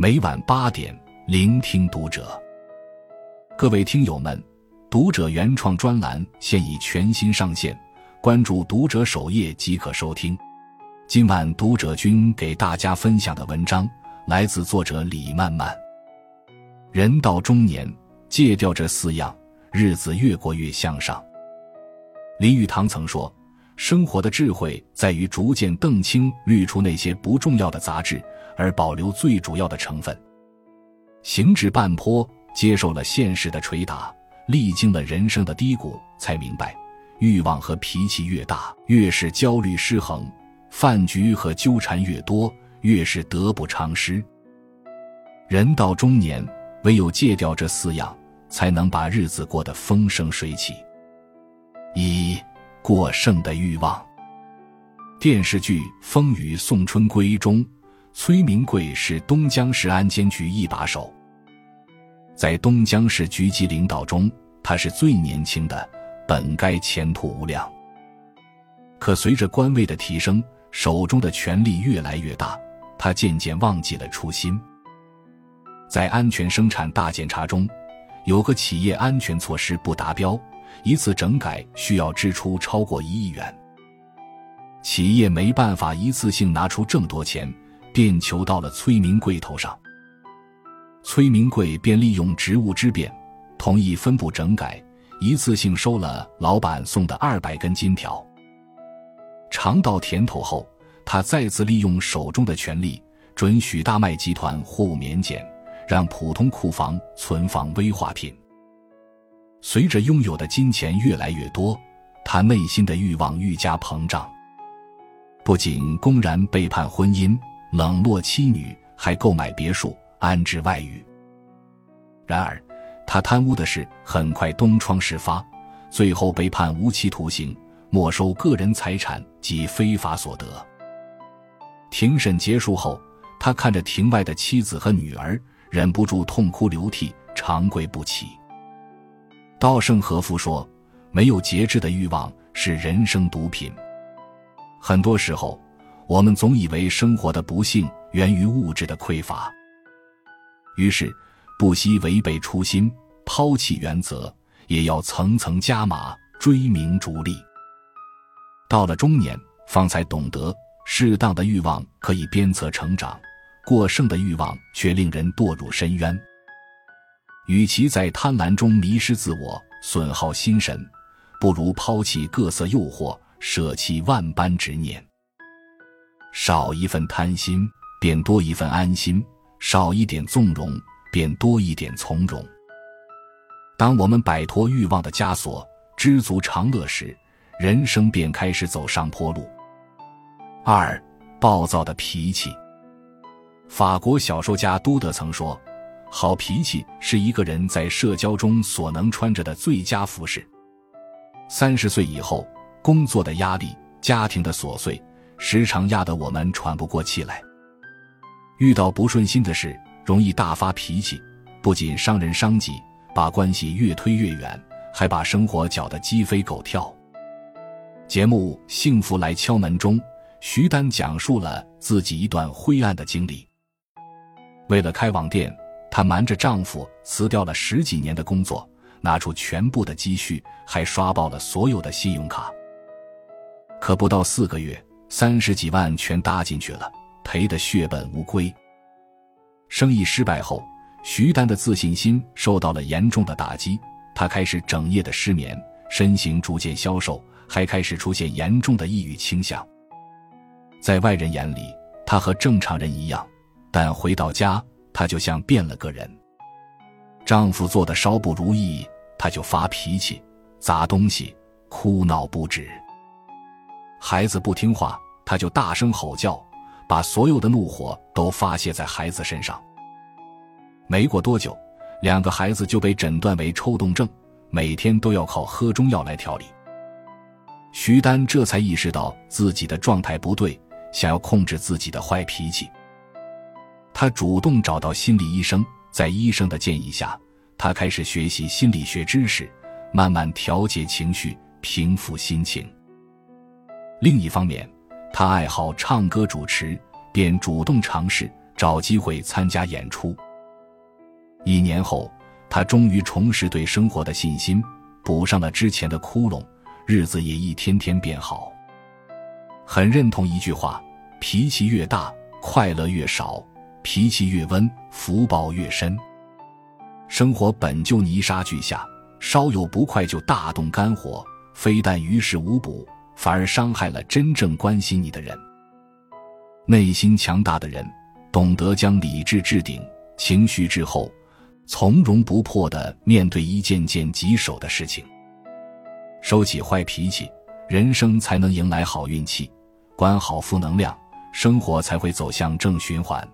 每晚八点，聆听读者。各位听友们，读者原创专栏现已全新上线，关注读者首页即可收听。今晚读者君给大家分享的文章来自作者李曼曼。人到中年，戒掉这四样，日子越过越向上。林语堂曾说。生活的智慧在于逐渐澄清、滤出那些不重要的杂质，而保留最主要的成分。行至半坡，接受了现实的捶打，历经了人生的低谷，才明白，欲望和脾气越大，越是焦虑失衡；饭局和纠缠越多，越是得不偿失。人到中年，唯有戒掉这四样，才能把日子过得风生水起。一。过剩的欲望。电视剧《风雨送春归》中，崔明贵是东江市安监局一把手。在东江市局级领导中，他是最年轻的，本该前途无量。可随着官位的提升，手中的权力越来越大，他渐渐忘记了初心。在安全生产大检查中，有个企业安全措施不达标。一次整改需要支出超过一亿元，企业没办法一次性拿出这么多钱，便求到了崔明贵头上。崔明贵便利用职务之便，同意分部整改，一次性收了老板送的二百根金条。尝到甜头后，他再次利用手中的权力，准许大麦集团货物免检，让普通库房存放危化品。随着拥有的金钱越来越多，他内心的欲望愈加膨胀。不仅公然背叛婚姻、冷落妻女，还购买别墅、安置外遇。然而，他贪污的事很快东窗事发，最后被判无期徒刑，没收个人财产及非法所得。庭审结束后，他看着庭外的妻子和女儿，忍不住痛哭流涕，长跪不起。稻盛和夫说：“没有节制的欲望是人生毒品。”很多时候，我们总以为生活的不幸源于物质的匮乏，于是不惜违背初心、抛弃原则，也要层层加码、追名逐利。到了中年，方才懂得，适当的欲望可以鞭策成长，过剩的欲望却令人堕入深渊。与其在贪婪中迷失自我、损耗心神，不如抛弃各色诱惑，舍弃万般执念。少一份贪心，便多一份安心；少一点纵容，便多一点从容。当我们摆脱欲望的枷锁，知足常乐时，人生便开始走上坡路。二，暴躁的脾气。法国小说家都德曾说。好脾气是一个人在社交中所能穿着的最佳服饰。三十岁以后，工作的压力、家庭的琐碎，时常压得我们喘不过气来。遇到不顺心的事，容易大发脾气，不仅伤人伤己，把关系越推越远，还把生活搅得鸡飞狗跳。节目《幸福来敲门》中，徐丹讲述了自己一段灰暗的经历。为了开网店。她瞒着丈夫辞掉了十几年的工作，拿出全部的积蓄，还刷爆了所有的信用卡。可不到四个月，三十几万全搭进去了，赔得血本无归。生意失败后，徐丹的自信心受到了严重的打击，她开始整夜的失眠，身形逐渐消瘦，还开始出现严重的抑郁倾向。在外人眼里，她和正常人一样，但回到家。她就像变了个人。丈夫做的稍不如意，她就发脾气、砸东西、哭闹不止。孩子不听话，他就大声吼叫，把所有的怒火都发泄在孩子身上。没过多久，两个孩子就被诊断为抽动症，每天都要靠喝中药来调理。徐丹这才意识到自己的状态不对，想要控制自己的坏脾气。他主动找到心理医生，在医生的建议下，他开始学习心理学知识，慢慢调节情绪，平复心情。另一方面，他爱好唱歌主持，便主动尝试找机会参加演出。一年后，他终于重拾对生活的信心，补上了之前的窟窿，日子也一天天变好。很认同一句话：脾气越大，快乐越少；脾气越温，福报越深。生活本就泥沙俱下，稍有不快就大动肝火，非但于事无补，反而伤害了真正关心你的人。内心强大的人，懂得将理智置顶，情绪滞后，从容不迫的面对一件件棘手的事情。收起坏脾气，人生才能迎来好运气；管好负能量，生活才会走向正循环。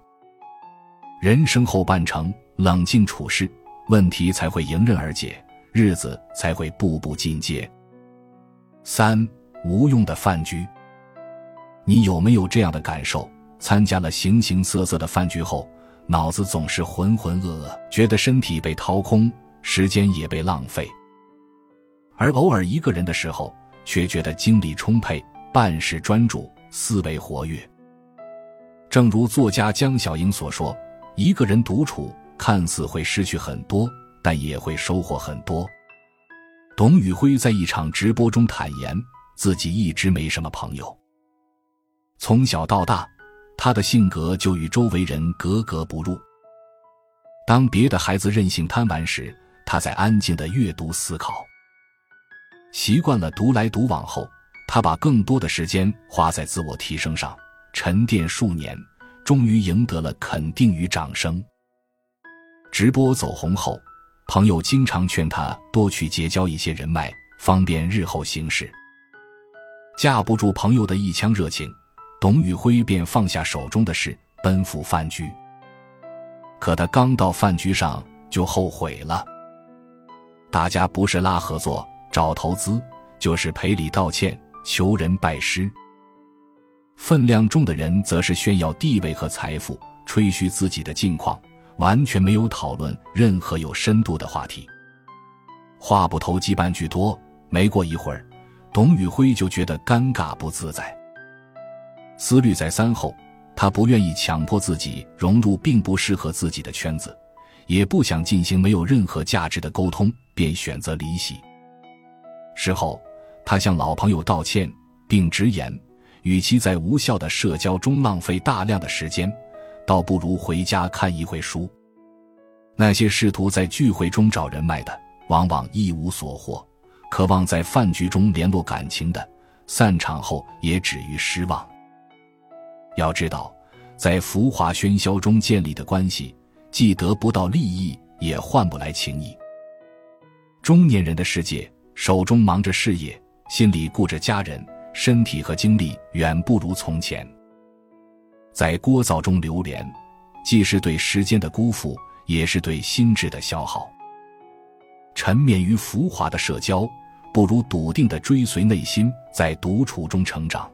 人生后半程，冷静处事。问题才会迎刃而解，日子才会步步进阶。三无用的饭局，你有没有这样的感受？参加了形形色色的饭局后，脑子总是浑浑噩噩，觉得身体被掏空，时间也被浪费；而偶尔一个人的时候，却觉得精力充沛，办事专注，思维活跃。正如作家江小英所说：“一个人独处。”看似会失去很多，但也会收获很多。董宇辉在一场直播中坦言，自己一直没什么朋友。从小到大，他的性格就与周围人格格不入。当别的孩子任性贪玩时，他在安静的阅读思考。习惯了独来独往后，他把更多的时间花在自我提升上，沉淀数年，终于赢得了肯定与掌声。直播走红后，朋友经常劝他多去结交一些人脉，方便日后行事。架不住朋友的一腔热情，董宇辉便放下手中的事，奔赴饭局。可他刚到饭局上就后悔了。大家不是拉合作、找投资，就是赔礼道歉、求人拜师。分量重的人则是炫耀地位和财富，吹嘘自己的境况。完全没有讨论任何有深度的话题，话不投机半句多。没过一会儿，董宇辉就觉得尴尬不自在。思虑再三后，他不愿意强迫自己融入并不适合自己的圈子，也不想进行没有任何价值的沟通，便选择离席。事后，他向老朋友道歉，并直言，与其在无效的社交中浪费大量的时间。倒不如回家看一会书。那些试图在聚会中找人脉的，往往一无所获；渴望在饭局中联络感情的，散场后也止于失望。要知道，在浮华喧嚣中建立的关系，既得不到利益，也换不来情谊。中年人的世界，手中忙着事业，心里顾着家人，身体和精力远不如从前。在聒噪中流连，既是对时间的辜负，也是对心智的消耗。沉湎于浮华的社交，不如笃定的追随内心，在独处中成长。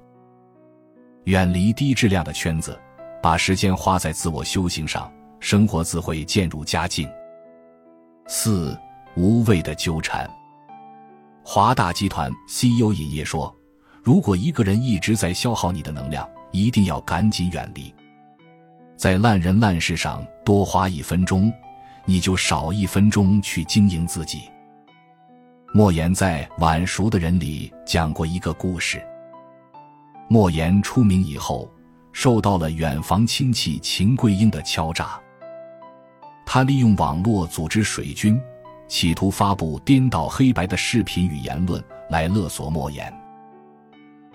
远离低质量的圈子，把时间花在自我修行上，生活自会渐入佳境。四无谓的纠缠。华大集团 CEO 尹烨说：“如果一个人一直在消耗你的能量。”一定要赶紧远离，在烂人烂事上多花一分钟，你就少一分钟去经营自己。莫言在《晚熟的人》里讲过一个故事。莫言出名以后，受到了远房亲戚秦桂英的敲诈，他利用网络组织水军，企图发布颠倒黑白的视频与言论来勒索莫言。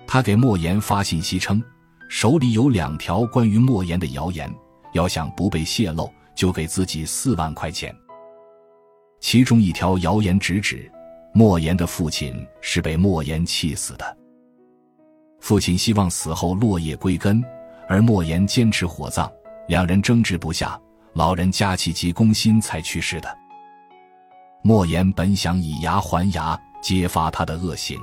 他给莫言发信息称。手里有两条关于莫言的谣言，要想不被泄露，就给自己四万块钱。其中一条谣言直指莫言的父亲是被莫言气死的，父亲希望死后落叶归根，而莫言坚持火葬，两人争执不下，老人家气急攻心才去世的。莫言本想以牙还牙，揭发他的恶行，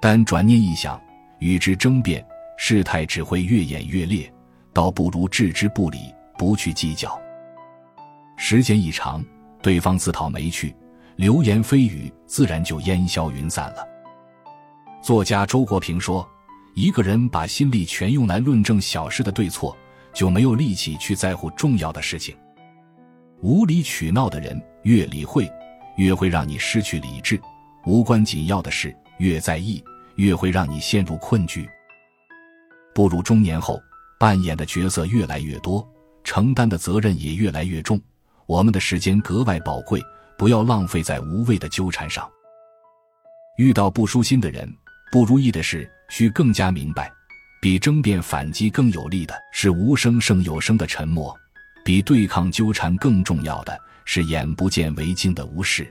但转念一想，与之争辩。事态只会越演越烈，倒不如置之不理，不去计较。时间一长，对方自讨没趣，流言蜚语自然就烟消云散了。作家周国平说：“一个人把心力全用来论证小事的对错，就没有力气去在乎重要的事情。无理取闹的人越理会，越会让你失去理智；无关紧要的事越在意，越会让你陷入困局。步入中年后，扮演的角色越来越多，承担的责任也越来越重，我们的时间格外宝贵，不要浪费在无谓的纠缠上。遇到不舒心的人、不如意的事，需更加明白。比争辩反击更有力的是无声胜有声的沉默，比对抗纠缠更重要的是眼不见为净的无视。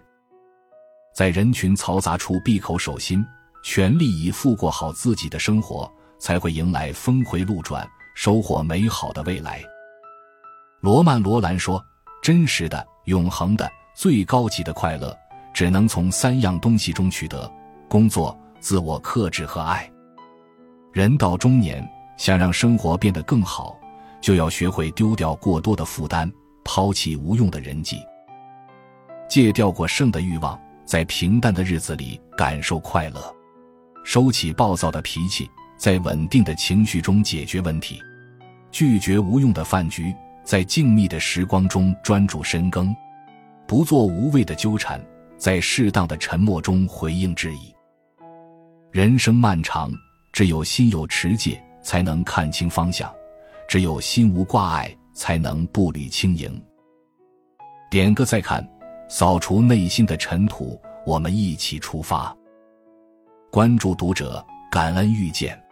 在人群嘈杂处闭口守心，全力以赴过好自己的生活，才会迎来峰回路转，收获美好的未来。罗曼·罗兰说：“真实的、永恒的、最高级的快乐，只能从三样东西中取得：工作、自我克制和爱。”人到中年，想让生活变得更好，就要学会丢掉过多的负担，抛弃无用的人际，戒掉过剩的欲望，在平淡的日子里感受快乐，收起暴躁的脾气，在稳定的情绪中解决问题，拒绝无用的饭局，在静谧的时光中专注深耕，不做无谓的纠缠，在适当的沉默中回应质疑。人生漫长。只有心有持戒，才能看清方向；只有心无挂碍，才能步履轻盈。点个再看，扫除内心的尘土，我们一起出发。关注读者，感恩遇见。